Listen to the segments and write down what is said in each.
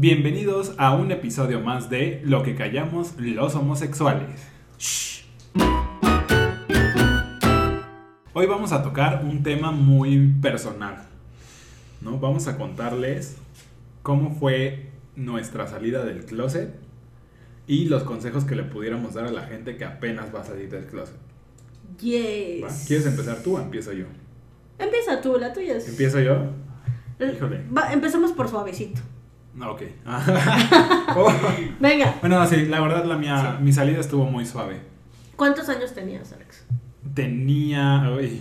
Bienvenidos a un episodio más de Lo que callamos los homosexuales. Shh. Hoy vamos a tocar un tema muy personal. ¿no? Vamos a contarles cómo fue nuestra salida del closet y los consejos que le pudiéramos dar a la gente que apenas va a salir del closet. Yes. ¿va? ¿Quieres empezar tú o empiezo yo? Empieza tú, la tuya es. ¿Empiezo yo? Eh, Híjole. va, empezamos por suavecito. No, ok. Oh. Venga, Bueno, sí, la verdad la mía, mi salida estuvo muy suave. ¿cuántos años tenías, Alex? Tenía, uy,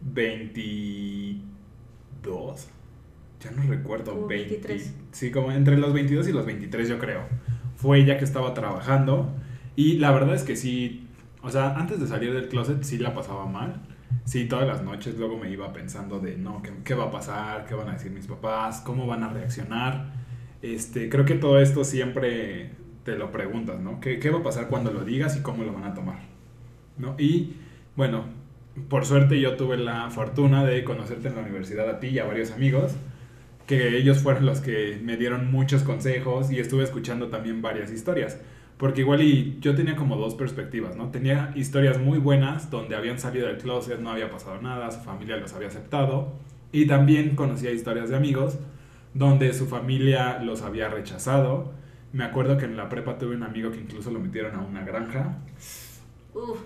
22. Ya no recuerdo. Como 20, 23. Sí, como entre los 22 y los 23 yo creo. Fue ya que estaba trabajando. Y la verdad es que sí, o sea, antes de salir del closet sí la pasaba mal. Sí, todas las noches luego me iba pensando de, no, ¿qué, qué va a pasar? ¿Qué van a decir mis papás? ¿Cómo van a reaccionar? Este, creo que todo esto siempre te lo preguntas, ¿no? ¿Qué, qué va a pasar cuando lo digas y cómo lo van a tomar? ¿No? Y bueno, por suerte yo tuve la fortuna de conocerte en la universidad a ti y a varios amigos, que ellos fueron los que me dieron muchos consejos y estuve escuchando también varias historias. Porque igual y yo tenía como dos perspectivas, ¿no? Tenía historias muy buenas donde habían salido del closet, no había pasado nada, su familia los había aceptado. Y también conocía historias de amigos donde su familia los había rechazado. Me acuerdo que en la prepa tuve un amigo que incluso lo metieron a una granja. Uf,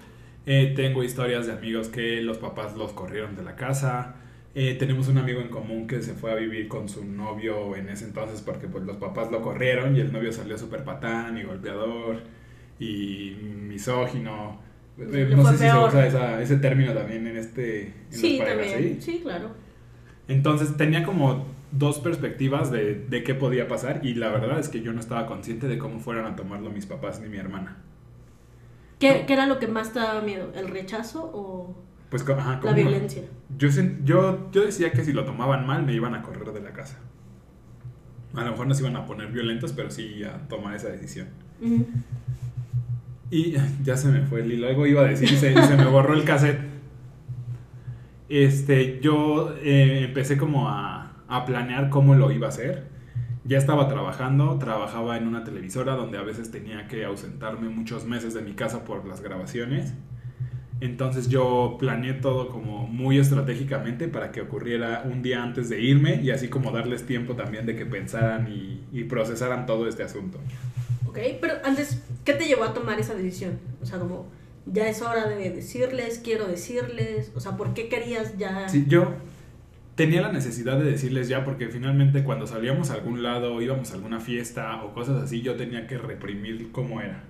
Eh, tengo historias de amigos que los papás los corrieron de la casa. Eh, tenemos un amigo en común que se fue a vivir con su novio en ese entonces porque pues, los papás lo corrieron y el novio salió súper patán y golpeador y misógino. Eh, no sé si se usa esa- ese término también en, este, en sí, las parejas, también. ¿sí? Sí, claro. Entonces tenía como dos perspectivas de, de qué podía pasar y la verdad es que yo no estaba consciente de cómo fueran a tomarlo mis papás ni mi hermana. ¿Qué, No. qué era lo que más te daba miedo? ¿El rechazo o Pues, co- ajá, la violencia? Yo, yo, yo decía que si lo tomaban mal me iban a correr de la casa. A lo mejor no se iban a poner violentos, pero sí a tomar esa decisión. Y ya se me fue el hilo, algo iba a decir y se, se me borró el cassette. Este, yo eh, empecé como a, a planear cómo lo iba a hacer. Ya estaba trabajando, trabajaba en una televisora donde a veces tenía que ausentarme muchos meses de mi casa por las grabaciones. Entonces yo planeé todo como muy estratégicamente para que ocurriera un día antes de irme y así como darles tiempo también de que pensaran y, y procesaran todo este asunto. Ok, pero antes, ¿qué te llevó a tomar esa decisión? O sea, como, ya es hora de decirles, quiero decirles, o sea, ¿por qué querías ya...? Sí, yo tenía la necesidad de decirles ya porque finalmente cuando salíamos a algún lado, íbamos a alguna fiesta o cosas así, yo tenía que reprimir cómo era.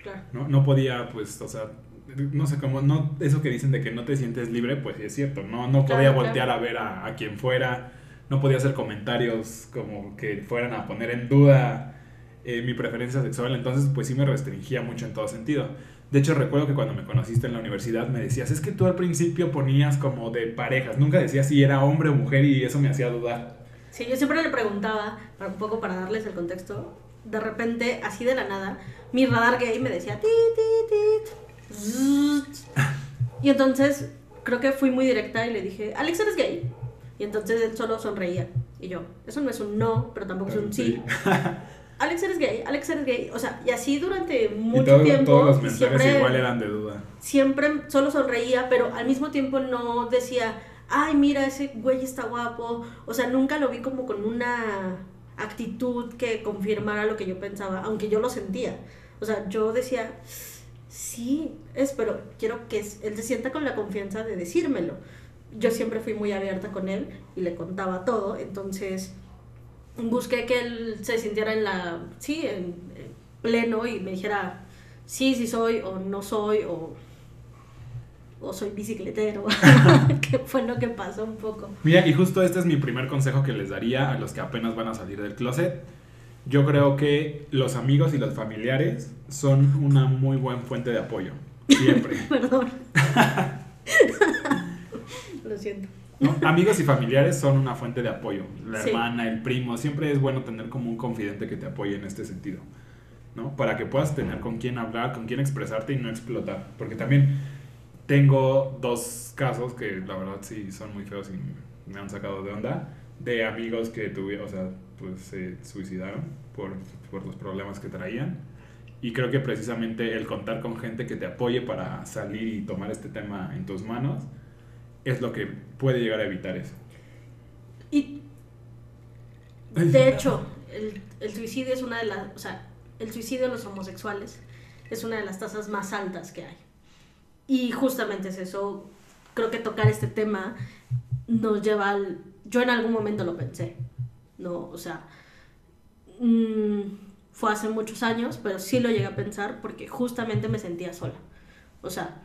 Claro. ¿no? No podía, pues, o sea, no sé cómo, no, eso que dicen de que no te sientes libre, pues es cierto, no, no podía claro. voltear a ver a, a quien fuera, no podía hacer comentarios como que fueran a poner en duda eh, mi preferencia sexual, entonces pues sí me restringía mucho en todo sentido. De hecho, recuerdo que cuando me conociste en la universidad me decías, es que tú al principio ponías como de parejas, nunca decías si era hombre o mujer y eso me hacía dudar. Sí, yo siempre le preguntaba, un poco para darles el contexto, de repente, así de la nada, mi radar gay me decía, ti, ti, ti. Y entonces creo que fui muy directa y le dije, Alex, ¿eres gay? Y entonces él solo sonreía. Y yo, eso no es un no, pero tampoco es un sí. Alex, ¿eres gay? Alex, ¿eres gay? O sea, y así durante mucho y todo- tiempo. todos los mensajes siempre- igual eran de duda. siempre solo sonreía, pero al mismo tiempo no decía, ay, mira, ese güey está guapo. O sea, nunca lo vi como con una actitud que confirmara lo que yo pensaba, aunque yo lo sentía. O sea, yo decía, sí, es, pero quiero que él se sienta con la confianza de decírmelo. Yo siempre fui muy abierta con él y le contaba todo, entonces busqué que él se sintiera en la, sí, en, en pleno y me dijera, sí, sí soy o no soy o, o soy bicicletero, que fue lo que pasó un poco. Mira, y justo este es mi primer consejo que les daría a los que apenas van a salir del closet. Yo creo que los amigos y los familiares son una muy buena fuente de apoyo. Siempre. Perdón. lo siento. ¿no? Amigos y familiares son una fuente de apoyo. La Sí. hermana, el primo. Siempre es bueno tener como un confidente que te apoye en este sentido. ¿no? Para que puedas tener con quién hablar, con quién expresarte y no explotar. Porque también tengo dos casos que la verdad sí son muy feos y me han sacado de onda. De amigos que tuvieron, o sea, pues se suicidaron por, por los problemas que traían. Y creo que precisamente el contar con gente que te apoye para salir y tomar este tema en tus manos es lo que puede llegar a evitar eso. Y de hecho, el, el suicidio es una de las, o sea, el suicidio de los homosexuales es una de las tasas más altas que hay. Y justamente es eso, creo que tocar este tema nos lleva al... Yo en algún momento lo pensé, ¿no? O sea, mm, fue hace muchos años, pero sí lo llegué a pensar porque justamente me sentía sola. O sea,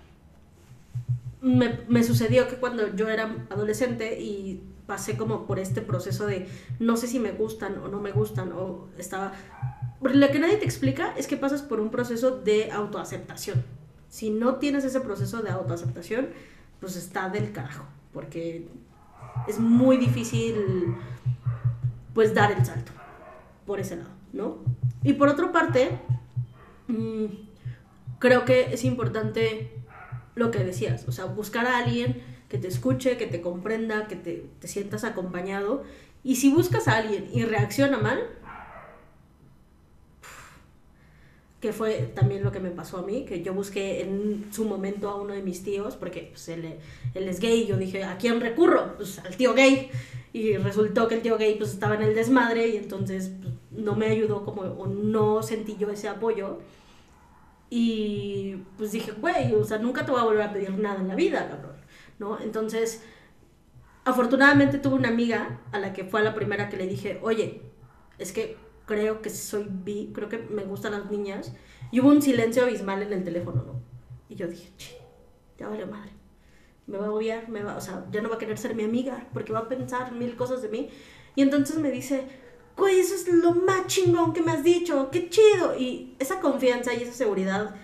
me, me sucedió que cuando yo era adolescente y pasé como por este proceso de no sé si me gustan o no me gustan o estaba... Lo que nadie te explica es que pasas por un proceso de autoaceptación. Si no tienes ese proceso de autoaceptación, pues está del carajo, porque es muy difícil pues dar el salto por ese lado, ¿no? Y por otra parte, mmm, creo que es importante lo que decías, o sea, buscar a alguien que te escuche, que te comprenda, que te, te sientas acompañado. Y si buscas a alguien y reacciona mal, que fue también lo que me pasó a mí, que yo busqué en su momento a uno de mis tíos, porque pues, él, es gay, yo dije, ¿a quién recurro? Pues al tío gay, y resultó que el tío gay pues estaba en el desmadre y entonces pues, no me ayudó como, o no sentí yo ese apoyo, y pues dije, güey, o sea, nunca te voy a volver a pedir nada en la vida, cabrón, ¿no? Entonces, afortunadamente tuve una amiga a la que fue la primera que le dije, oye, es que creo que soy bi, creo que me gustan las niñas. Y hubo un silencio abismal en el teléfono, ¿no? Y yo dije, che, ya vale madre. Me va a odiar, me va, o sea, ya no va a querer ser mi amiga porque va a pensar mil cosas de mí. Y entonces me dice, güey, eso es lo más chingón que me has dicho, qué chido. Y esa confianza y esa seguridad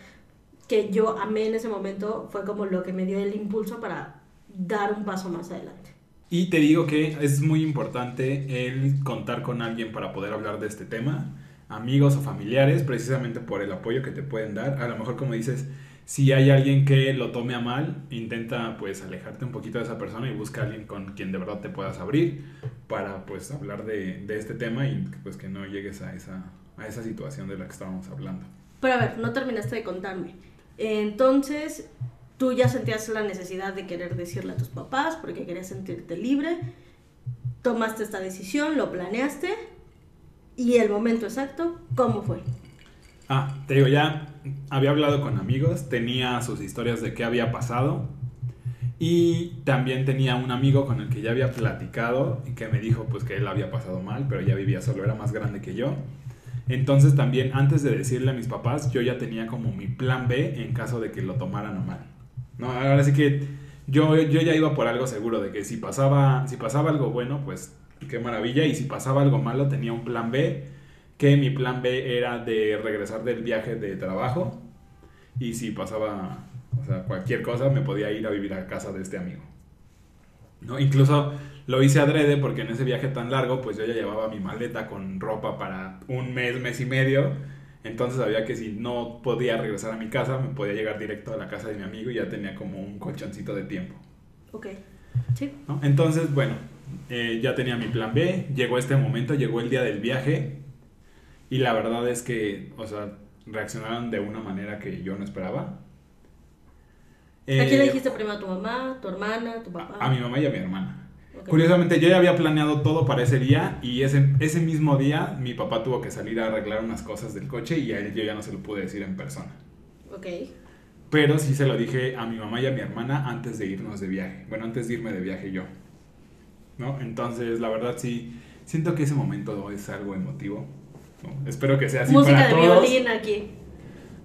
que yo amé en ese momento fue como lo que me dio el impulso para dar un paso más adelante. Y te digo que es muy importante el contar con alguien para poder hablar de este tema, amigos o familiares, precisamente por el apoyo que te pueden dar. A lo mejor como dices, si hay alguien que lo tome a mal, intenta pues alejarte un poquito de esa persona y busca a alguien con quien de verdad te puedas abrir para pues hablar de, de este tema y pues que no llegues a esa, a esa situación de la que estábamos hablando. Pero a ver, no terminaste de contarme. Entonces, tú ya sentías la necesidad de querer decirle a tus papás porque querías sentirte libre, tomaste esta decisión, lo planeaste y el momento exacto, ¿cómo fue? Ah, te digo, ya había hablado con amigos, tenía sus historias de qué había pasado y también tenía un amigo con el que ya había platicado y que me dijo pues que él había pasado mal, pero ya vivía solo, era más grande que yo. Entonces también antes de decirle a mis papás, yo ya tenía como mi plan B en caso de que lo tomaran mal. No, ahora sí que yo, yo ya iba por algo seguro de que si pasaba, si pasaba algo bueno, pues qué maravilla. Y si pasaba algo malo, tenía un plan B. Que mi plan B era de regresar del viaje de trabajo. Y si pasaba, o sea, cualquier cosa, me podía ir a vivir a casa de este amigo. ¿No? Incluso lo hice adrede porque en ese viaje tan largo, pues yo ya llevaba mi maleta con ropa para un mes, mes y medio entonces sabía que si no podía regresar a mi casa, me podía llegar directo a la casa de mi amigo y ya tenía como un colchoncito de tiempo. Ok. Sí. ¿No? Entonces, bueno, eh, ya tenía mi plan B, llegó este momento, llegó el día del viaje y la verdad es que, o sea, reaccionaron de una manera que yo no esperaba. ¿A quién le eh, dijiste primero? ¿A tu mamá, tu hermana, tu papá? A, a mi mamá y a mi hermana. Curiosamente, yo ya había planeado todo para ese día y ese, ese mismo día mi papá tuvo que salir a arreglar unas cosas del coche y a él yo ya no se lo pude decir en persona. Ok. Pero sí se lo dije a mi mamá y a mi hermana antes de irnos de viaje. Bueno, antes de irme de viaje yo. ¿No? Entonces, la verdad sí, siento que ese momento es algo emotivo. Espero que sea así Música para de todos. violín aquí.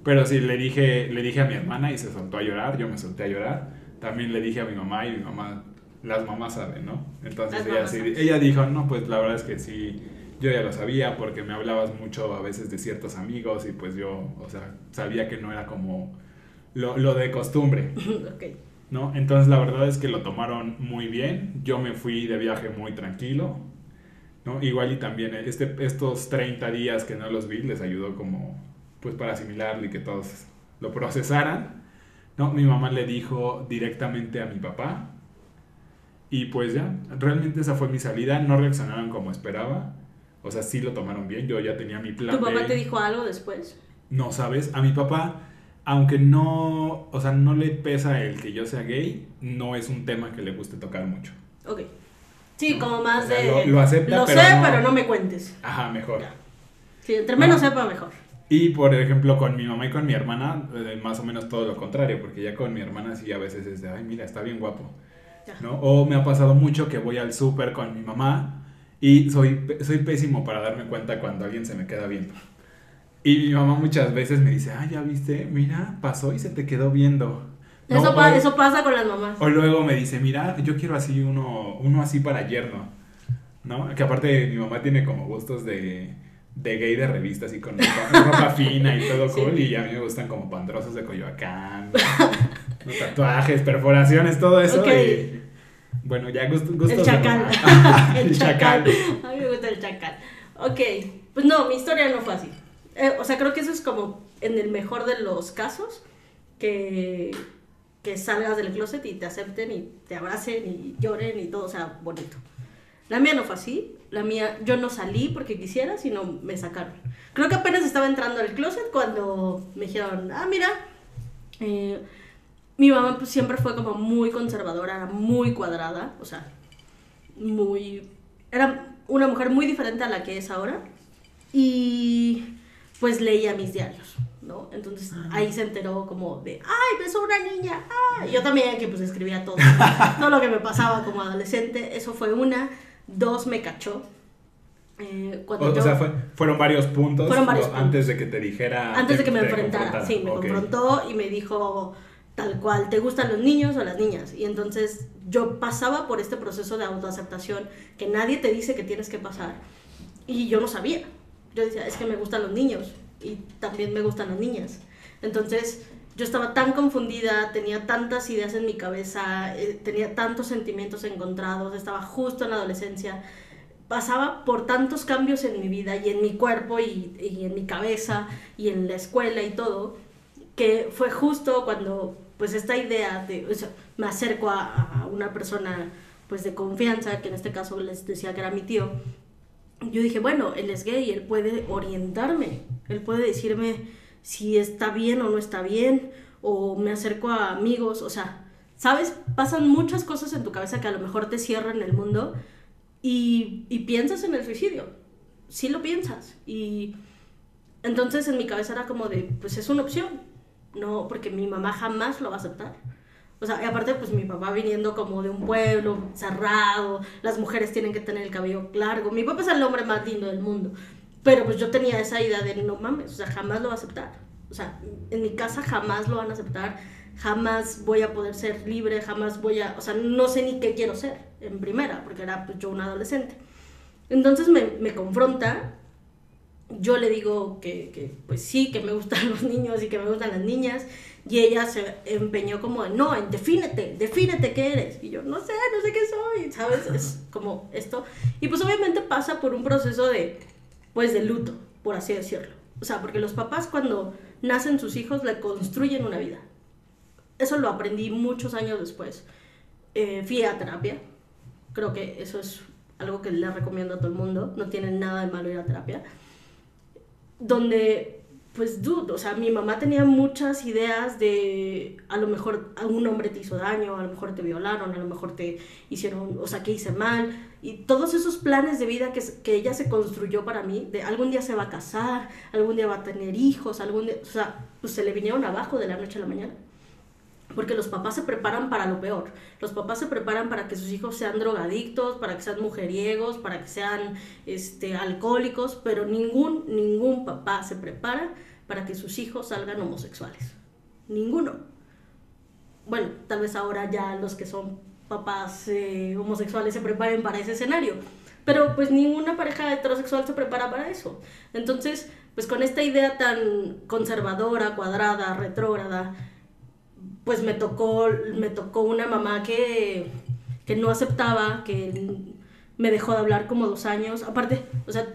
Pero sí, le dije, le dije a mi hermana y se soltó a llorar, yo me solté a llorar. También le dije a mi mamá y mi mamá las mamás saben, ¿no? Entonces ella, sí, ella dijo, no, pues la verdad es que sí, yo ya lo sabía porque me hablabas mucho a veces de ciertos amigos y pues yo, o sea, sabía que no era como lo, lo de costumbre. okay. ¿No? Entonces la verdad es que lo tomaron muy bien, yo me fui de viaje muy tranquilo, ¿no? Igual y también este, estos 30 días que no los vi les ayudó como, pues para asimilarlo y que todos lo procesaran, ¿no? Mi mamá le dijo directamente a mi papá, y pues ya, realmente esa fue mi salida, no reaccionaron como esperaba. O sea, sí lo tomaron bien, yo ya tenía mi plan. ¿Tu papá B. te dijo algo después? No, ¿sabes? A mi papá, aunque no, o sea, no le pesa el que yo sea gay, no es un tema que le guste tocar mucho. Ok. Sí, como más O sea, de... lo- lo acepta, Lo pero sé, no- pero no me cuentes. Ajá, mejor. Ya. Sí, entre menos sepa, mejor. Y por ejemplo, con mi mamá y con mi hermana, eh, más o menos todo lo contrario, porque ya con mi hermana sí a veces es de, ay, mira, está bien guapo. ¿No? O me ha pasado mucho que voy al súper con mi mamá y soy, soy pésimo para darme cuenta cuando alguien se me queda viendo. Y mi mamá muchas veces me dice, ah, ya viste, mira, pasó y se te quedó viendo. No, Eso, pa- o- eso pasa con las mamás. O luego me dice, mira, yo quiero así uno, uno así para yerno, ¿no? Que aparte mi mamá tiene como gustos de, de gay de revista, así con ropa, ropa fina y todo Sí. cool, y a mí me gustan como pandrosos de Coyoacán, los tatuajes, perforaciones, todo eso. Ok. y, bueno, ya gust- gustos El chacal. el chacal. A mí me gusta el chacal. Ok, pues no, mi historia no fue así. Eh, o sea, creo que eso es como en el mejor de los casos, que, que salgas del closet y te acepten y te abracen y lloren y todo sea bonito. La mía no fue así. La mía, yo no salí porque quisiera, sino me sacaron. Creo que apenas estaba entrando al closet cuando me dijeron, ah, mira, eh, mi mamá pues, siempre fue como muy conservadora, era muy cuadrada, o sea, muy... Era una mujer muy diferente a la que es ahora y pues leía mis diarios, ¿no? Entonces ahí se enteró como de, ay, besó una niña, ay. Yo también que pues escribía todo, todo lo que me pasaba como adolescente, eso fue una. Dos, me cachó. Eh, O, sea, fue- fueron varios puntos, Fueron varios lo- puntos. antes de que te dijera... antes de que me enfrentara, sí, me confrontó y me dijo tal cual, ¿te gustan los niños o las niñas? Y entonces yo pasaba por este proceso de autoaceptación que nadie te dice que tienes que pasar y yo no sabía. Yo decía, es que me gustan los niños y también me gustan las niñas. Entonces yo estaba tan confundida, tenía tantas ideas en mi cabeza, eh, tenía tantos sentimientos encontrados, estaba justo en la adolescencia pasaba por tantos cambios en mi vida y en mi cuerpo y, en mi cabeza y en la escuela y todo, que fue justo cuando pues esta idea de, o sea, me acerco a, a una persona pues de confianza, que en este caso les decía que era mi tío, yo dije, bueno, él es gay, él puede orientarme, él puede decirme si está bien o no está bien, o me acerco a amigos, o sea, ¿sabes? Pasan muchas cosas en tu cabeza que a lo mejor te cierran el mundo y, y piensas en el suicidio, sí lo piensas. Y entonces en mi cabeza era como de, pues es una opción, no, porque mi mamá jamás lo va a aceptar. O sea, y aparte, pues mi papá viniendo como de un pueblo cerrado, las mujeres tienen que tener el cabello largo. Mi papá es el hombre más lindo del mundo. Pero pues yo tenía esa idea de no mames, o sea, jamás lo va a aceptar. O sea, en mi casa jamás lo van a aceptar, jamás voy a poder ser libre, jamás voy a, o sea, no sé ni qué quiero ser en primera, porque era pues yo una adolescente. Entonces me, me confronta, yo le digo que, que, pues sí, que me gustan los niños y que me gustan las niñas, y ella se empeñó como, de, no, defínete, defínete qué eres. Y yo, no sé, no sé qué soy, ¿sabes? Es como esto. Y pues obviamente pasa por un proceso de, pues de luto, por así decirlo. O sea, porque los papás cuando nacen sus hijos le construyen una vida. Eso lo aprendí muchos años después. Eh, fui a terapia. Creo que eso es algo que le recomiendo a todo el mundo. No tiene nada de malo ir a terapia. Donde, pues, dude, o sea, mi mamá tenía muchas ideas de a lo mejor algún hombre te hizo daño, a lo mejor te violaron, a lo mejor te hicieron, o sea, que hice mal. Y todos esos planes de vida que, que ella se construyó para mí, de algún día se va a casar, algún día va a tener hijos, algún día, o sea, pues se le vinieron abajo de la noche a la mañana. Porque los papás se preparan para lo peor. Los papás se preparan para que sus hijos sean drogadictos, para que sean mujeriegos, para que sean este, alcohólicos, pero ningún, ningún papá se prepara para que sus hijos salgan homosexuales. Ninguno. Bueno, tal vez ahora ya los que son papás eh, homosexuales se preparen para ese escenario. Pero pues ninguna pareja heterosexual se prepara para eso. Entonces, pues con esta idea tan conservadora, cuadrada, retrógrada, pues me tocó, me tocó una mamá que, que no aceptaba, que me dejó de hablar como dos años. Aparte, o sea,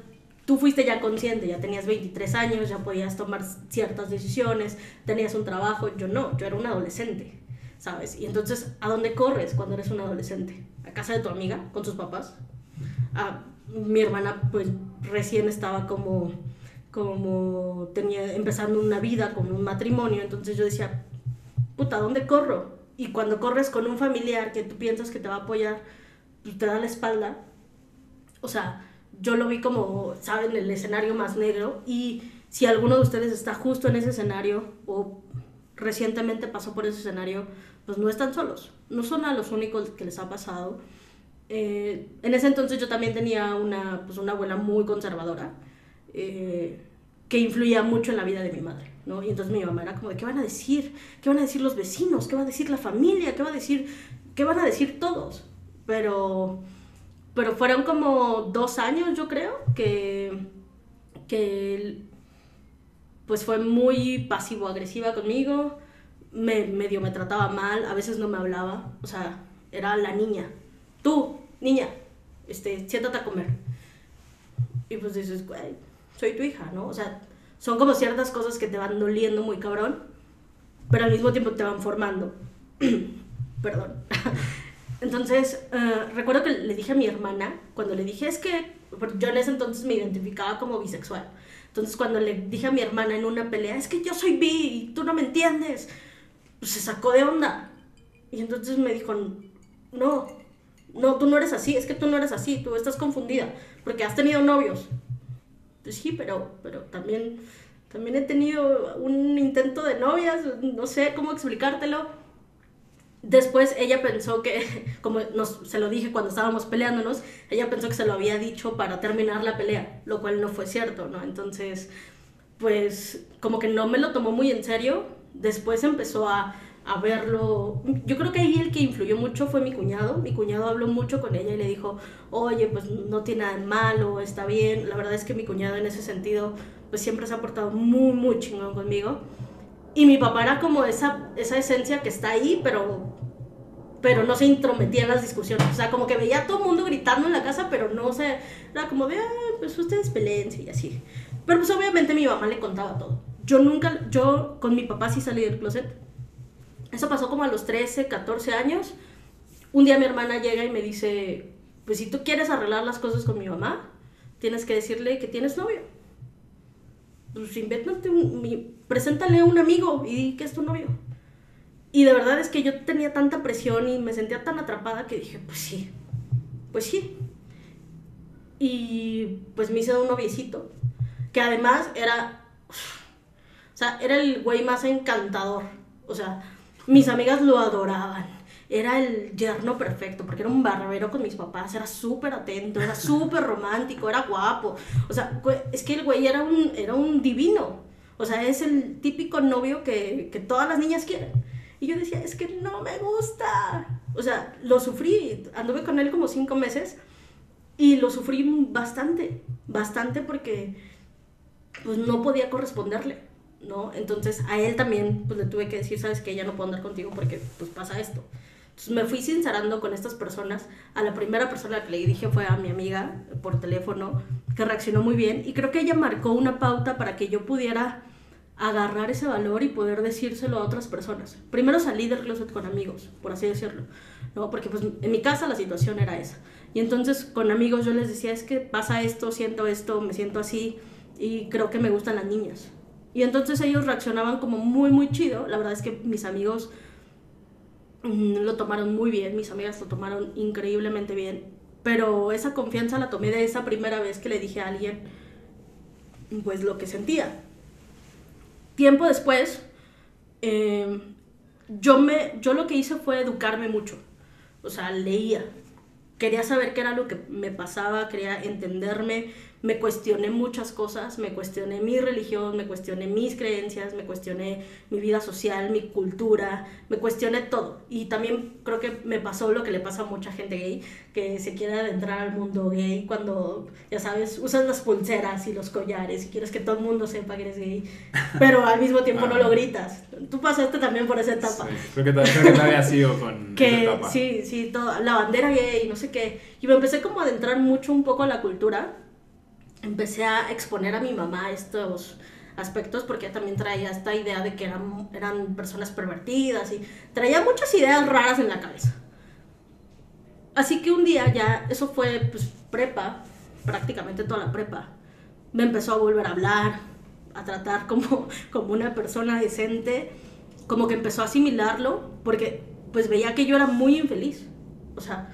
tú fuiste ya consciente, ya tenías 23 años, ya podías tomar ciertas decisiones, tenías un trabajo. Yo no, yo era una adolescente, ¿sabes? Y entonces, ¿a dónde corres cuando eres un adolescente? ¿A casa de tu amiga con sus papás? A, mi hermana pues recién estaba como, como tenía, empezando una vida, con un matrimonio, entonces yo decía, puta, ¿dónde corro? Y cuando corres con un familiar que tú piensas que te va a apoyar, te da la espalda, o sea, yo lo vi como, ¿saben?, el escenario más negro y si alguno de ustedes está justo en ese escenario o recientemente pasó por ese escenario, pues no están solos, no son a los únicos que les ha pasado. Eh, en ese entonces yo también tenía una, pues una abuela muy conservadora eh, que influía mucho en la vida de mi madre, ¿no? Y entonces mi mamá era como de, ¿qué van a decir? ¿Qué van a decir los vecinos? ¿Qué va a decir la familia? ¿Qué va a decir, qué van a decir todos? Pero, pero fueron como dos años, yo creo, que, que pues fue muy pasivo-agresiva conmigo, me, medio me trataba mal, a veces no me hablaba, o sea, era la niña. Tú, niña, este, siéntate a comer. Y pues dices, güey, soy tu hija, ¿no? O sea, son como ciertas cosas que te van doliendo muy cabrón, pero al mismo tiempo te van formando. Perdón. Entonces, eh, recuerdo que le dije a mi hermana, cuando le dije, es que yo en ese entonces me identificaba como bisexual. Entonces, cuando le dije a mi hermana en una pelea, es que yo soy bi y tú no me entiendes, pues se sacó de onda. Y entonces me dijo, no, no, tú no eres así, es que tú no eres así, tú estás confundida, porque has tenido novios. Pues sí, pero, pero también, también he tenido un intento de novias, no sé cómo explicártelo. Después ella pensó que, como nos, se lo dije cuando estábamos peleándonos, ella pensó que se lo había dicho para terminar la pelea, lo cual no fue cierto, ¿no? Entonces, pues como que no me lo tomó muy en serio, después empezó a, a verlo. Yo creo que ahí el que influyó mucho fue mi cuñado. Mi cuñado habló mucho con ella y le dijo, oye, pues no tiene nada de malo, está bien. La verdad es que mi cuñado en ese sentido, pues siempre se ha portado muy, muy chingón conmigo. Y mi papá era como esa, esa esencia que está ahí, pero, pero no se intrometía en las discusiones. O sea, como que veía a todo el mundo gritando en la casa, pero no se... Era como de, pues ustedes peleense y así. Pero pues obviamente mi mamá le contaba todo. Yo nunca, yo con mi papá sí salí del closet. Eso pasó como a los 13, 14 años. Un día mi hermana llega y me dice, pues si tú quieres arreglar las cosas con mi mamá, tienes que decirle que tienes novio. Pues un, preséntale a un amigo y di que es tu novio. Y de verdad es que yo tenía tanta presión y me sentía tan atrapada que dije, pues sí, pues sí. Y pues me hice un noviecito, que además era o sea, era el güey más encantador. O sea, mis amigas lo adoraban. Era el yerno perfecto, porque era un barbero con mis papás, era súper atento, era súper romántico, era guapo. O sea, es que el güey era un, era un divino. O sea, es el típico novio que, que todas las niñas quieren. Y yo decía, es que no me gusta. O sea, lo sufrí. Anduve con él como cinco meses y lo sufrí bastante, bastante porque pues no podía corresponderle. ¿no? Entonces a él también pues le tuve que decir, sabes que ya no puedo andar contigo porque pues pasa esto. Me fui sincerando con estas personas. A la primera persona que le dije fue a mi amiga por teléfono, que reaccionó muy bien y creo que ella marcó una pauta para que yo pudiera agarrar ese valor y poder decírselo a otras personas. Primero salí del closet con amigos, por así decirlo, ¿no? Porque pues en mi casa la situación era esa. Y entonces con amigos yo les decía, es que pasa esto, siento esto, me siento así y creo que me gustan las niñas. Y entonces ellos reaccionaban como muy, muy chido. La verdad es que mis amigos lo tomaron muy bien, mis amigas lo tomaron increíblemente bien. Pero esa confianza la tomé de esa primera vez que le dije a alguien, pues lo que sentía. Tiempo después, em, yo, me, yo lo que hice fue educarme mucho. O sea, leía. Quería saber qué era lo que me pasaba, quería entenderme, me cuestioné muchas cosas, me cuestioné mi religión, me cuestioné mis creencias, me cuestioné mi vida social, mi cultura, me cuestioné todo. Y también creo que me pasó lo que le pasa a mucha gente gay, que se quiere adentrar al mundo gay cuando, ya sabes, usas las pulseras y los collares y quieres que todo el mundo sepa que eres gay, pero al mismo tiempo no lo gritas. Tú pasaste también por esa etapa. Sí, creo que, creo que había sido con que, esa etapa. Sí, sí, todo, la bandera gay, no sé qué. Y me empecé como a adentrar mucho un poco a la cultura empecé a exponer a mi mamá estos aspectos porque también traía esta idea de que eran, eran personas pervertidas y traía muchas ideas raras en la cabeza. Así que un día ya, eso fue pues prepa, prácticamente toda la prepa. Me empezó a volver a hablar, a tratar como, como una persona decente, como que empezó a asimilarlo, porque pues veía que yo era muy infeliz. O sea,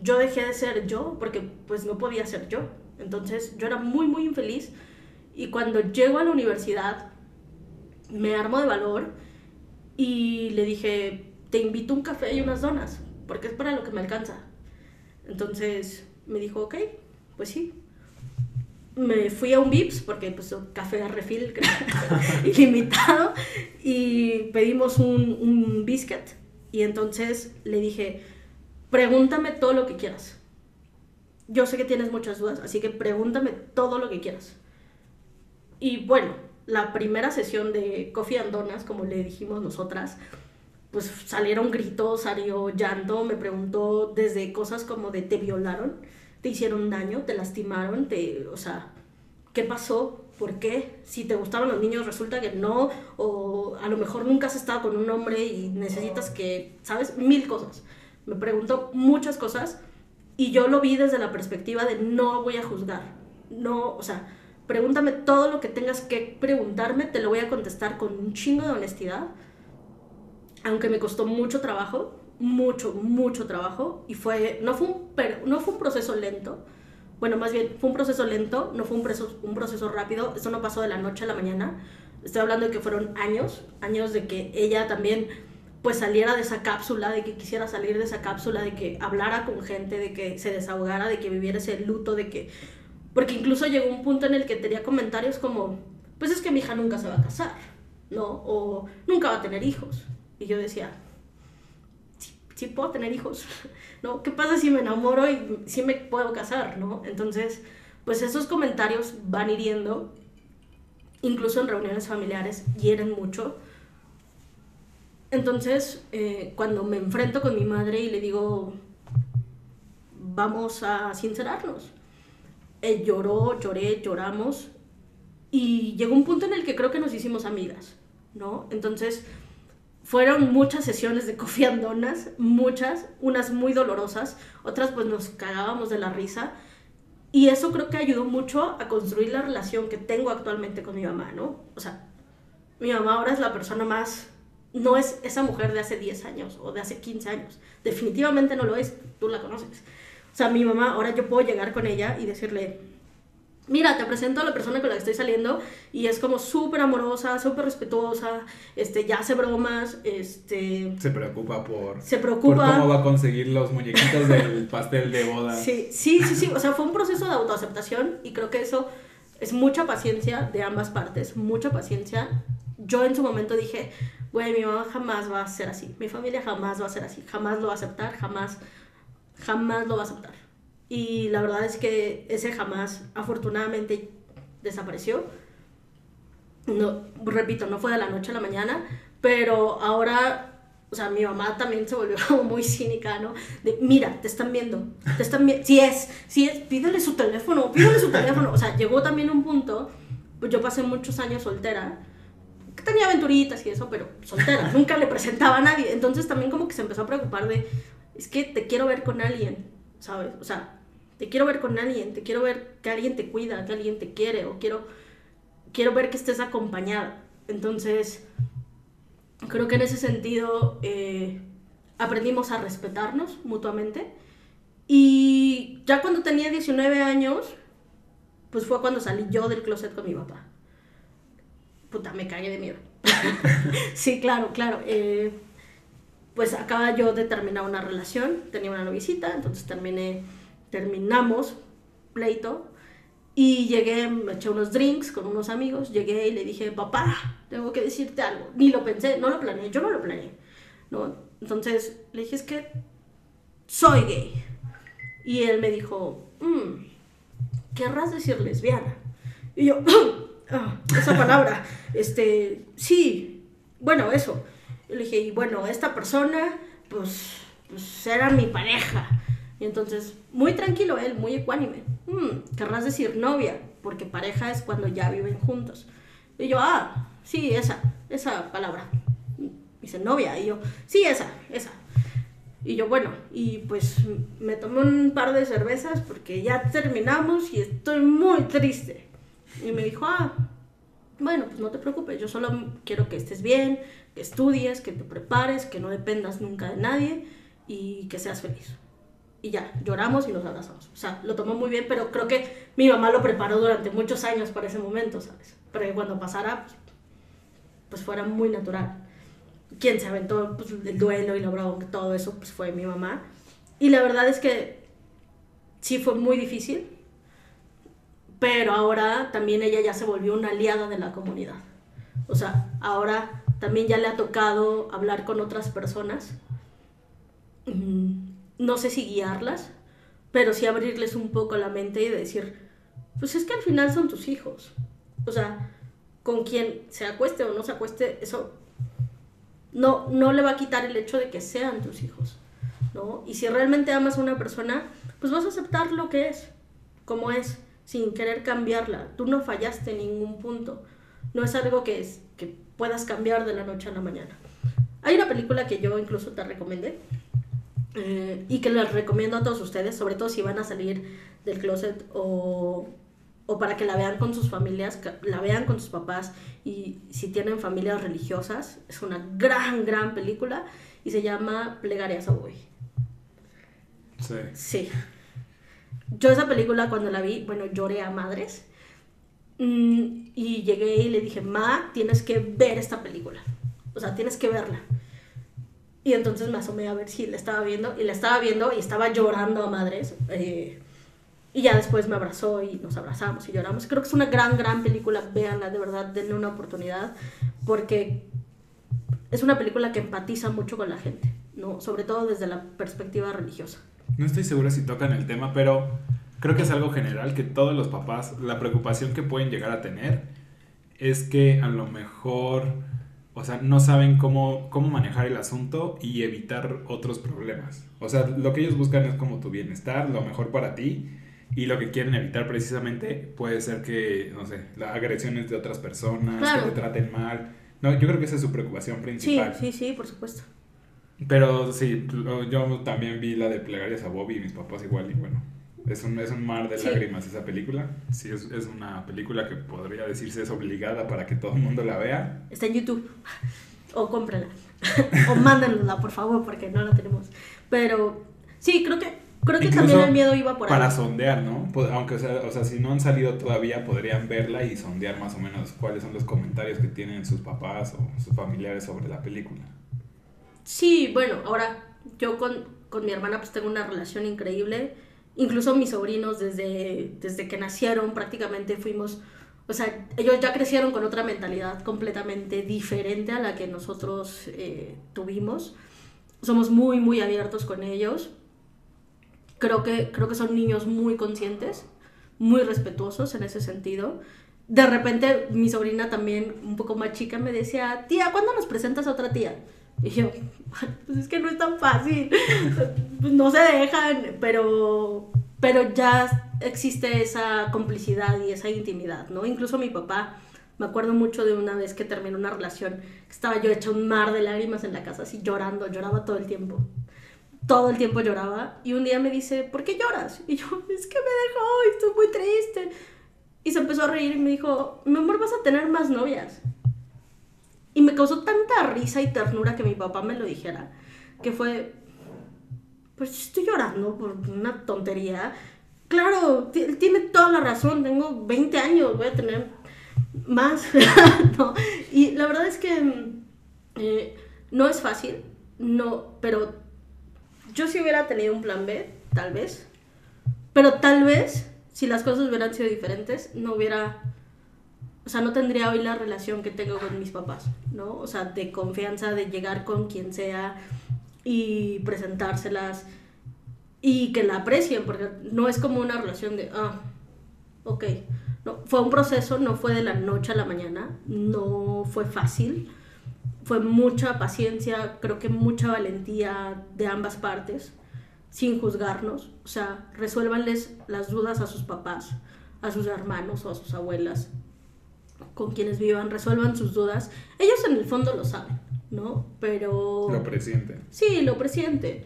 yo dejé de ser yo porque pues no podía ser yo. Entonces yo era muy, muy infeliz. Y cuando llego a la universidad, me armo de valor y le dije, te invito un café y unas donas, porque es para lo que me alcanza. Entonces me dijo, ok, pues sí. Me fui a un Vips, porque pues café a refil ilimitado, y pedimos un biscuit. Y entonces le dije, pregúntame todo lo que quieras. Yo sé que tienes muchas dudas, así que pregúntame todo lo que quieras. Y bueno, la primera sesión de Coffee and Donuts, como le dijimos nosotras, pues salieron gritos, salió llanto, me preguntó desde cosas como de te violaron, te hicieron daño, te lastimaron, te, o sea, ¿qué pasó? ¿Por qué? Si te gustaban los niños resulta que no, o a lo mejor nunca has estado con un hombre y necesitas que, ¿sabes? Mil cosas. Me preguntó muchas cosas y yo lo vi desde la perspectiva de no voy a juzgar, no, o sea, pregúntame todo lo que tengas que preguntarme, te lo voy a contestar con un chingo de honestidad, aunque me costó mucho trabajo, mucho, mucho trabajo, y fue, no fue un, no fue un proceso lento, bueno, más bien fue un proceso lento, no fue un proceso, un proceso rápido, esto no pasó de la noche a la mañana, estoy hablando de que fueron años, años de que ella también pues saliera de esa cápsula, de que quisiera salir de esa cápsula, de que hablara con gente, de que se desahogara, de que viviera ese luto, de que porque incluso llegó un punto en el que tenía comentarios como, pues es que mi hija nunca se va a casar, ¿no? O nunca va a tener hijos. Y yo decía, sí, puedo tener hijos, ¿no? ¿Qué pasa si me enamoro y sí me puedo casar, ¿no? Entonces, pues esos comentarios van hiriendo, incluso en reuniones familiares, hieren mucho. Entonces, eh, cuando me enfrento con mi madre y le digo, vamos a sincerarnos, lloró, lloré, lloramos y llegó un punto en el que creo que nos hicimos amigas, ¿no? Entonces fueron muchas sesiones de cofiandonas, muchas, unas muy dolorosas, otras pues nos cagábamos de la risa y eso creo que ayudó mucho a construir la relación que tengo actualmente con mi mamá, ¿no? O sea, mi mamá ahora es la persona más, no es esa mujer de hace 10 años o de hace 15 años, definitivamente no lo es, tú la conoces o sea, mi mamá, ahora yo puedo llegar con ella y decirle, mira, te presento a la persona con la que estoy saliendo y es como súper amorosa, súper respetuosa, este, ya hace bromas, este... Se preocupa por... Se preocupa... Por cómo va a conseguir los muñequitos del pastel de boda. Sí, sí, sí, sí, o sea, fue un proceso de autoaceptación y creo que eso es mucha paciencia de ambas partes, mucha paciencia. Yo en su momento dije, güey, mi mamá jamás va a ser así, mi familia jamás va a ser así, jamás lo va a aceptar, jamás jamás lo va a aceptar. Y la verdad es que ese jamás, afortunadamente, desapareció. No, repito, no fue de la noche a la mañana, pero ahora, o sea, mi mamá también se volvió muy cínica, ¿no? De, mira, te están viendo, te están viendo, si es, si es, pídele su teléfono, pídele su teléfono. O sea, llegó también un punto, pues yo pasé muchos años soltera, que tenía aventuritas y eso, pero soltera, nunca le presentaba a nadie. Entonces también como que se empezó a preocupar de, es que te quiero ver con alguien, ¿sabes? O sea, te quiero ver con alguien, te quiero ver que alguien te cuida, que alguien te quiere, o quiero, quiero ver que estés acompañada. Entonces, creo que en ese sentido eh, aprendimos a respetarnos mutuamente. Y ya cuando tenía 19 años, pues fue cuando salí yo del closet con mi papá. Puta, me cagué de miedo. sí, claro, claro. Eh, pues acaba yo de terminar una relación, tenía una novicita, entonces terminé, terminamos pleito y llegué, me eché unos drinks con unos amigos, llegué y le dije, papá, tengo que decirte algo. Ni lo pensé, no lo planeé, yo no lo planeé. ¿no? Entonces le dije, es que soy gay. Y él me dijo, mm, querrás decir lesbiana. Y yo, ah, esa palabra, este, sí, bueno, eso. Y le dije, y bueno, esta persona, pues, pues era mi pareja. Y entonces, muy tranquilo él, muy ecuánime. Mm, querrás decir novia, porque pareja es cuando ya viven juntos. Y yo, ah, sí, esa, esa palabra. Dice novia. Y yo, sí, esa, esa. Y yo, bueno, y pues me tomé un par de cervezas porque ya terminamos y estoy muy triste. Y me dijo, ah, bueno, pues no te preocupes, yo solo quiero que estés bien, que estudies, que te prepares, que no dependas nunca de nadie y que seas feliz. Y ya, lloramos y nos abrazamos. O sea, lo tomó muy bien, pero creo que mi mamá lo preparó durante muchos años para ese momento, ¿sabes? Para que cuando pasara, pues, pues fuera muy natural quien se aventó pues, el duelo y la bronca, todo eso, pues fue mi mamá. Y la verdad es que sí fue muy difícil, pero ahora también ella ya se volvió una aliada de la comunidad. O sea, ahora también ya le ha tocado hablar con otras personas. Mm, no sé si guiarlas, pero sí abrirles un poco la mente y decir, pues es que al final son tus hijos. O sea, con quien se acueste o no se acueste, eso no, no le va a quitar el hecho de que sean tus hijos, ¿no? Y si realmente amas a una persona, pues vas a aceptar lo que es, como es, sin querer cambiarla. Tú no fallaste en ningún punto. No es algo que, es, que puedas cambiar de la noche a la mañana. Hay una película que yo incluso te recomendé eh, y que les recomiendo a todos ustedes, sobre todo si van a salir del closet o o para que la vean con sus familias, la vean con sus papás y si tienen familias religiosas, es una gran, gran película y se llama Plegarias a Boy. Sí. Sí. Yo esa película cuando la vi, bueno, lloré a madres mm, y llegué y le dije, Ma, tienes que ver esta película. O sea, tienes que verla. Y entonces me asomé a ver si la estaba viendo y la estaba viendo y estaba llorando a madres. Eh, y ya después me abrazó y nos abrazamos y lloramos. Creo que es una gran, gran película. Véanla, de verdad, denle una oportunidad. Porque es una película que empatiza mucho con la gente, ¿no? Sobre todo desde la perspectiva religiosa. No estoy segura si tocan el tema, pero creo que es algo general que todos los papás, la preocupación que pueden llegar a tener es que a lo mejor, o sea, no saben cómo, cómo manejar el asunto y evitar otros problemas. O sea, lo que ellos buscan es como tu bienestar, lo mejor para ti y lo que quieren evitar precisamente puede ser que, no sé, las agresiones de otras personas, que te traten mal. No, yo creo que esa es su preocupación principal. Sí, sí, sí, por supuesto. Pero sí, yo también vi la de Plegarias a Bobby y mis papás igual y bueno, es un, es un mar de lágrimas esa película. Sí, es, es, una película que podría decirse es obligada para que todo el mundo la vea. Está en YouTube. O cómprala. o mándanosla, por favor, porque no la tenemos. Pero sí, creo que Creo que también el miedo iba por ahí. Para sondear, ¿no? Aunque sea, o sea, si no han salido todavía, podrían verla y sondear más o menos cuáles son los comentarios que tienen sus papás o sus familiares sobre la película. Sí, bueno, ahora yo con, con mi hermana pues tengo una relación increíble. Incluso mis sobrinos desde, desde que nacieron prácticamente fuimos, o sea, ellos ya crecieron con otra mentalidad completamente diferente a la que nosotros eh, tuvimos. Somos muy, muy abiertos con ellos creo que, creo que son niños muy conscientes, muy respetuosos en ese sentido. De repente mi sobrina también, un poco más chica, me decía, tía, ¿cuándo nos presentas a otra tía? Y yo, pues es que no es tan fácil, pues no se dejan, pero, pero ya existe esa complicidad y esa intimidad, ¿no? Incluso mi papá, me acuerdo mucho de una vez que terminó una relación, estaba yo hecha un mar de lágrimas en la casa, así llorando, lloraba todo el tiempo todo el tiempo lloraba y un día me dice, ¿por qué lloras? Y yo, es que me dejó y estoy muy triste. Y se empezó a reír y me dijo, mi amor, vas a tener más novias. Y me causó tanta risa y ternura que mi papá me lo dijera, que fue, pues estoy llorando por una tontería. Claro, tiene toda la razón, tengo 20 años, voy a tener más. Y la verdad es que eh, no es fácil, no, pero yo sí hubiera tenido un plan B, tal vez. Pero tal vez, si las cosas hubieran sido diferentes, no hubiera. O sea, no tendría hoy la relación que tengo con mis papás, ¿no? O sea, de confianza, de llegar con quien sea y presentárselas y que la aprecien, porque no es como una relación de, ah, ok. No, fue un proceso, no fue de la noche a la mañana, no fue fácil fue mucha paciencia, creo que mucha valentía de ambas partes, sin juzgarnos. O sea, resuélvanles las dudas a sus papás, a sus hermanos o a sus abuelas, con quienes vivan, resuelvan sus dudas. Ellos en el fondo lo saben, ¿no? Pero... Lo presienten. Sí, lo presienten.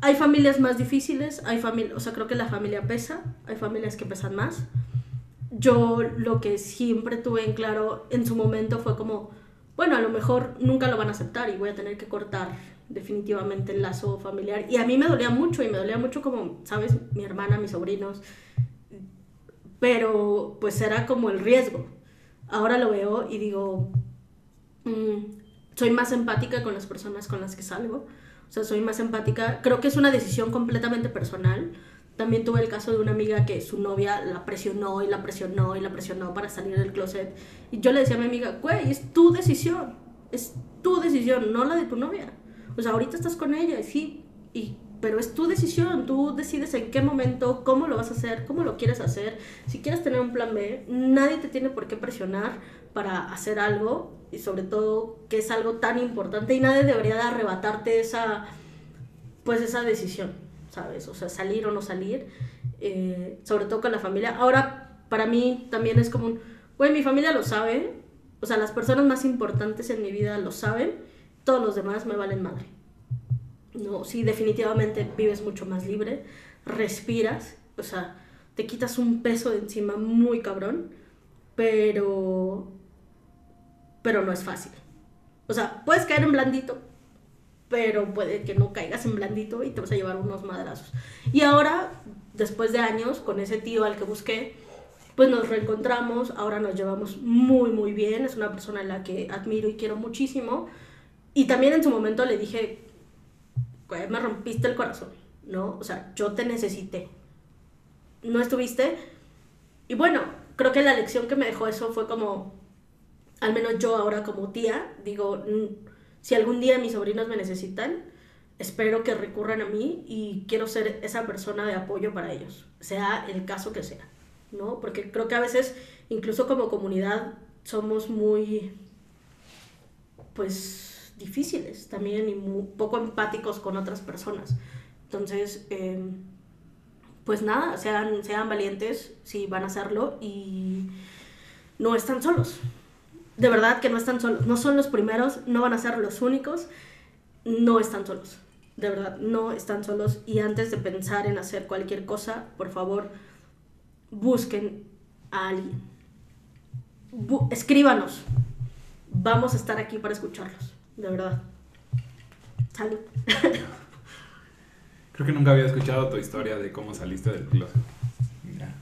hay familias más difíciles, hay familias, o sea, creo que la familia pesa, hay familias que pesan más. Yo lo que siempre tuve en claro en su momento fue como, bueno, a lo mejor nunca lo van a aceptar y voy a tener que cortar definitivamente el lazo familiar. Y a mí me dolía mucho, y me dolía mucho como, ¿sabes? Mi hermana, mis sobrinos. Pero pues era como el riesgo. Ahora lo veo y digo, mm, soy más empática con las personas con las que salgo. O sea, soy más empática. Creo que es una decisión completamente personal. También tuve el caso de una amiga que su novia la presionó y la presionó y la presionó para salir del closet. Y yo le decía a mi amiga, güey, es tu decisión. Es tu decisión, no la de tu novia. O sea, ahorita estás con ella, sí, y, pero es tu decisión. Tú decides en qué momento, cómo lo vas a hacer, cómo lo quieres hacer. Si quieres tener un plan B, nadie te tiene por qué presionar para hacer algo y sobre todo que es algo tan importante y nadie debería de arrebatarte esa, pues esa decisión, ¿sabes? O sea, salir o no salir, eh, sobre todo con la familia. Ahora, para mí también es como un, güey, mi familia lo sabe, o sea, las personas más importantes en mi vida lo saben, todos los demás me valen madre. No, sí, definitivamente vives mucho más libre, respiras, o sea, te quitas un peso de encima muy cabrón, pero pero no es fácil. O sea, puedes caer en blandito, pero puede que no caigas en blandito y te vas a llevar unos madrazos. Y ahora, después de años, con ese tío al que busqué, pues nos reencontramos, ahora nos llevamos muy, muy bien, es una persona a la que admiro y quiero muchísimo. Y también en su momento le dije, me rompiste el corazón, ¿no? O sea, yo te necesité. No estuviste. Y bueno, creo que la lección que me dejó eso fue como, al menos yo ahora como tía, digo, si algún día mis sobrinos me necesitan, espero que recurran a mí y quiero ser esa persona de apoyo para ellos, sea el caso que sea, ¿no? Porque creo que a veces, incluso como comunidad, somos muy, pues, difíciles también y poco empáticos con otras personas. Entonces, em, pues nada, sean, sean valientes si van a hacerlo y no están solos. De verdad que no están solos, no son los primeros, no van a ser los únicos, no están solos, de verdad, no están solos y antes de pensar en hacer cualquier cosa, por favor, busquen a alguien, escríbanos, vamos a estar aquí para escucharlos, de verdad. Salud. Creo que nunca había escuchado tu historia de cómo saliste del closet. Mira,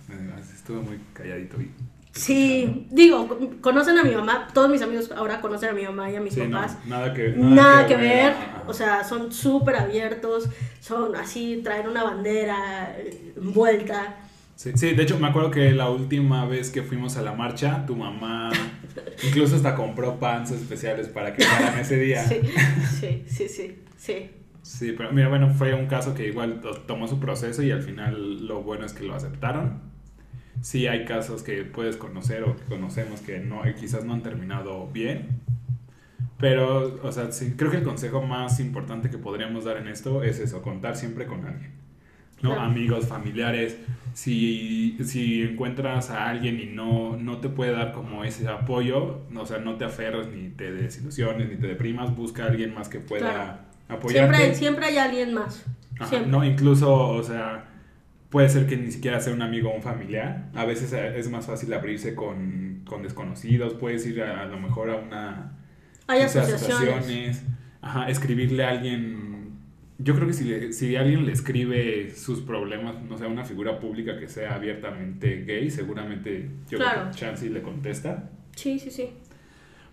estuve muy calladito y Sí, digo, conocen a mi mamá, todos mis amigos ahora conocen a mi mamá y a mis papás. nada que, nada, que, ver, o sea, son súper abiertos, son así, traen una bandera envuelta. Sí, sí, de hecho me acuerdo que la última vez que fuimos a la marcha, tu mamá incluso hasta compró pants especiales para que fueran ese día. Sí, sí, sí, sí, sí. Sí, pero mira, bueno, fue un caso que igual tomó su proceso y al final lo bueno es que lo aceptaron sí hay casos que puedes conocer o que conocemos que no, quizás no han terminado bien. Pero, o sea, sí, creo que el consejo más importante que podríamos dar en esto es eso, contar siempre con alguien. ¿No? Amigos, familiares. Si, si encuentras a alguien y no, no te puede dar como ese apoyo, o sea, no te aferres ni te desilusiones ni te deprimas, busca a alguien más que pueda apoyarte. Siempre, siempre hay alguien más. no, incluso, o sea, puede ser que ni siquiera sea un amigo o un familiar. A veces eh, es más fácil abrirse con, con desconocidos, puedes ir a, lo mejor a una... Hay asociaciones. Ajá, escribirle a alguien... Yo creo que si, si alguien le escribe sus problemas, no sé, a una figura pública que sea abiertamente gay, seguramente yo creo que Chansey le contesta. Sí, sí, sí.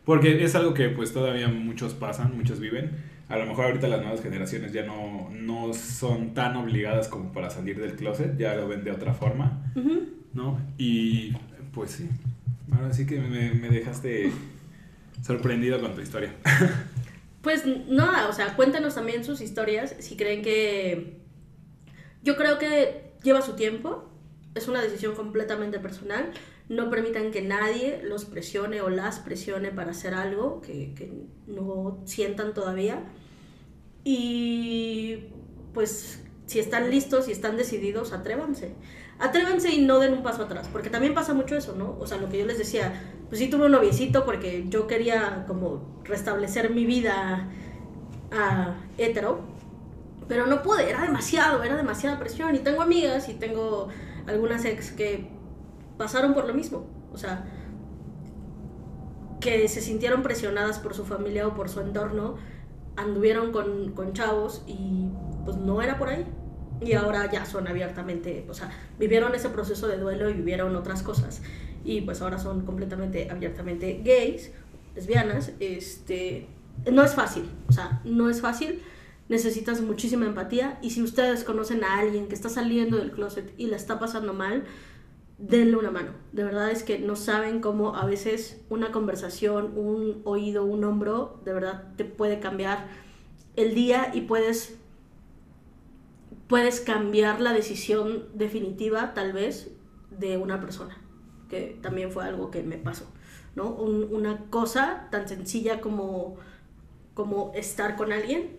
Porque es algo que pues todavía muchos pasan, muchos viven a lo mejor ahorita las nuevas generaciones ya no, no son tan obligadas como para salir del closet, ya lo ven de otra forma, ¿no? Y pues sí, ahora sí que me, me dejaste sorprendido con tu historia. Pues nada, o sea, cuéntanos también sus historias, si creen que... Yo creo que lleva su tiempo, es una decisión completamente personal, no permitan que nadie los presione o las presione para hacer algo que, que no sientan todavía. Y pues si están listos y están decididos, atrévanse. Atrévanse y no den un paso atrás, porque también pasa mucho eso, ¿no? O sea, lo que yo les decía, pues sí tuve un noviecito porque yo quería como restablecer mi vida a hetero, Pero no pude, era demasiado, era demasiada presión. Y tengo amigas y tengo algunas ex que pasaron por lo mismo. O sea, que se sintieron presionadas por su familia o por su entorno, anduvieron con, con chavos y pues no era por ahí. Y ahora ya son abiertamente, o sea, vivieron ese proceso de duelo y vivieron otras cosas. Y pues ahora son completamente, abiertamente gays, lesbianas. Este, no es fácil, o sea, no es fácil. Necesitas muchísima empatía. Y si ustedes conocen a alguien que está saliendo del closet y la está pasando mal, denle una mano. De verdad es que no saben cómo a veces una conversación, un oído, un hombro, de verdad te puede cambiar el día y puedes puedes cambiar la decisión definitiva tal vez de una persona, que también fue algo que me pasó, ¿no? una cosa tan sencilla como como estar con alguien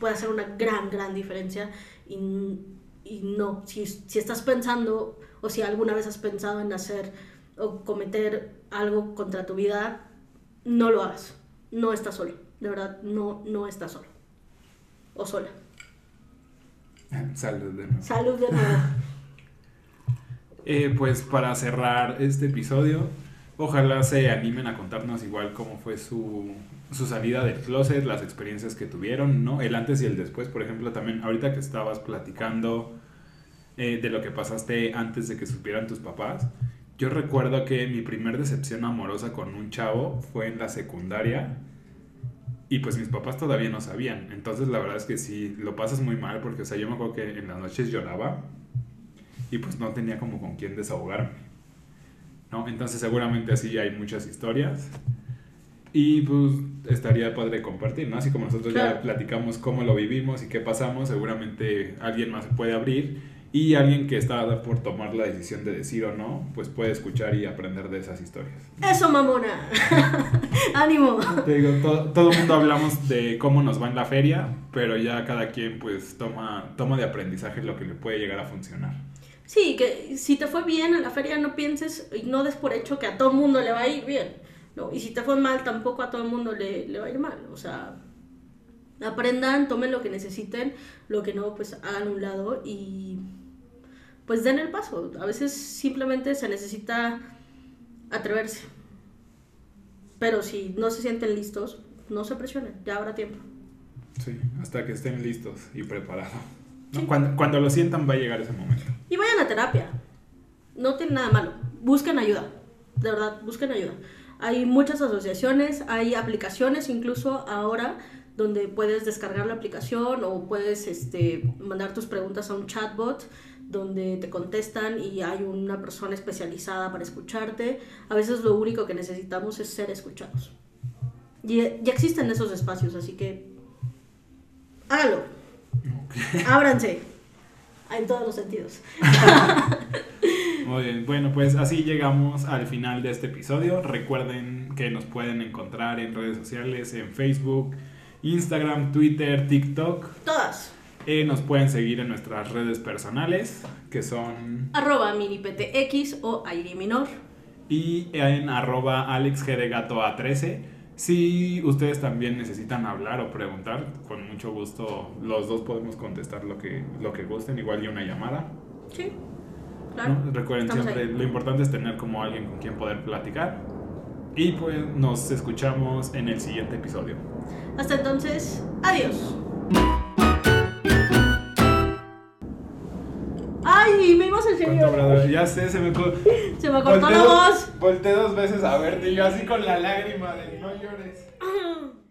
puede hacer una gran gran diferencia y, no, si, si estás pensando o si alguna vez has pensado en hacer o cometer algo contra tu vida, no lo hagas. No estás solo. De verdad, no, no estás solo. O sola. Salud de nuevo. Salud de nuevo. Eh, pues para cerrar este episodio, ojalá se animen a contarnos igual cómo fue su, su salida del closet, las experiencias que tuvieron, ¿no? El antes y el después, por ejemplo, también ahorita que estabas platicando eh, de lo que pasaste antes de que supieran tus papás. Yo recuerdo que mi primer decepción amorosa con un chavo fue en la secundaria y pues mis papás todavía no sabían. Entonces la verdad es que sí, lo pasas muy mal porque, o sea, yo me acuerdo que en las noches lloraba y pues no tenía como con quién desahogarme. ¿no? Entonces seguramente así hay muchas historias. Y pues estaría padre compartir, ¿no? Así como nosotros ya platicamos cómo lo vivimos y qué pasamos, seguramente alguien más se puede abrir y alguien que está por tomar la decisión de decir o no, pues puede escuchar y aprender de esas historias. Eso, mamona. Ánimo. Te digo, todo, el mundo hablamos de cómo nos va en la feria, pero ya cada quien pues toma, toma de aprendizaje lo que le puede llegar a funcionar. Sí, que si te fue bien en la feria no pienses y no des por hecho que a todo el mundo le va a ir bien. No, y si te fue mal tampoco a todo el mundo le, le va a ir mal. O sea, aprendan, tomen lo que necesiten, lo que no pues hagan un lado y pues den el paso. A veces simplemente se necesita atreverse. Pero si no se sienten listos, no se presionen, ya habrá tiempo. Sí, hasta que estén listos y preparados. Cuando, cuando, lo sientan va a llegar ese momento. Y vayan a terapia. No tiene nada malo. Busquen ayuda. De verdad, busquen ayuda. Hay muchas asociaciones, hay aplicaciones incluso ahora donde puedes descargar la aplicación o puedes este, mandar tus preguntas a un chatbot donde te contestan y hay una persona especializada para escucharte. A veces lo único que necesitamos es ser escuchados. Y ya existen esos espacios, así que hágalo. Ábranse. En todos los sentidos. Muy bien, bueno, pues así llegamos al final de este episodio. Recuerden que nos pueden encontrar en redes sociales, en Facebook, Instagram, Twitter, TikTok. Todas. Eh, nos pueden seguir en nuestras redes personales, que son... Arroba miniptx o aire minor. Y en arroba alexgeregato13. Si ustedes también necesitan hablar o preguntar, con mucho gusto los dos podemos contestar lo que, lo que gusten, igual y una llamada. Sí, claro. Recuerden siempre, lo importante es tener como alguien con quien poder platicar. Y pues nos escuchamos en el siguiente episodio. Hasta entonces, adiós. En serio. Ya sé, se me, se me cortó la voz. Volté dos veces a verte y yo así con la lágrima de no llores.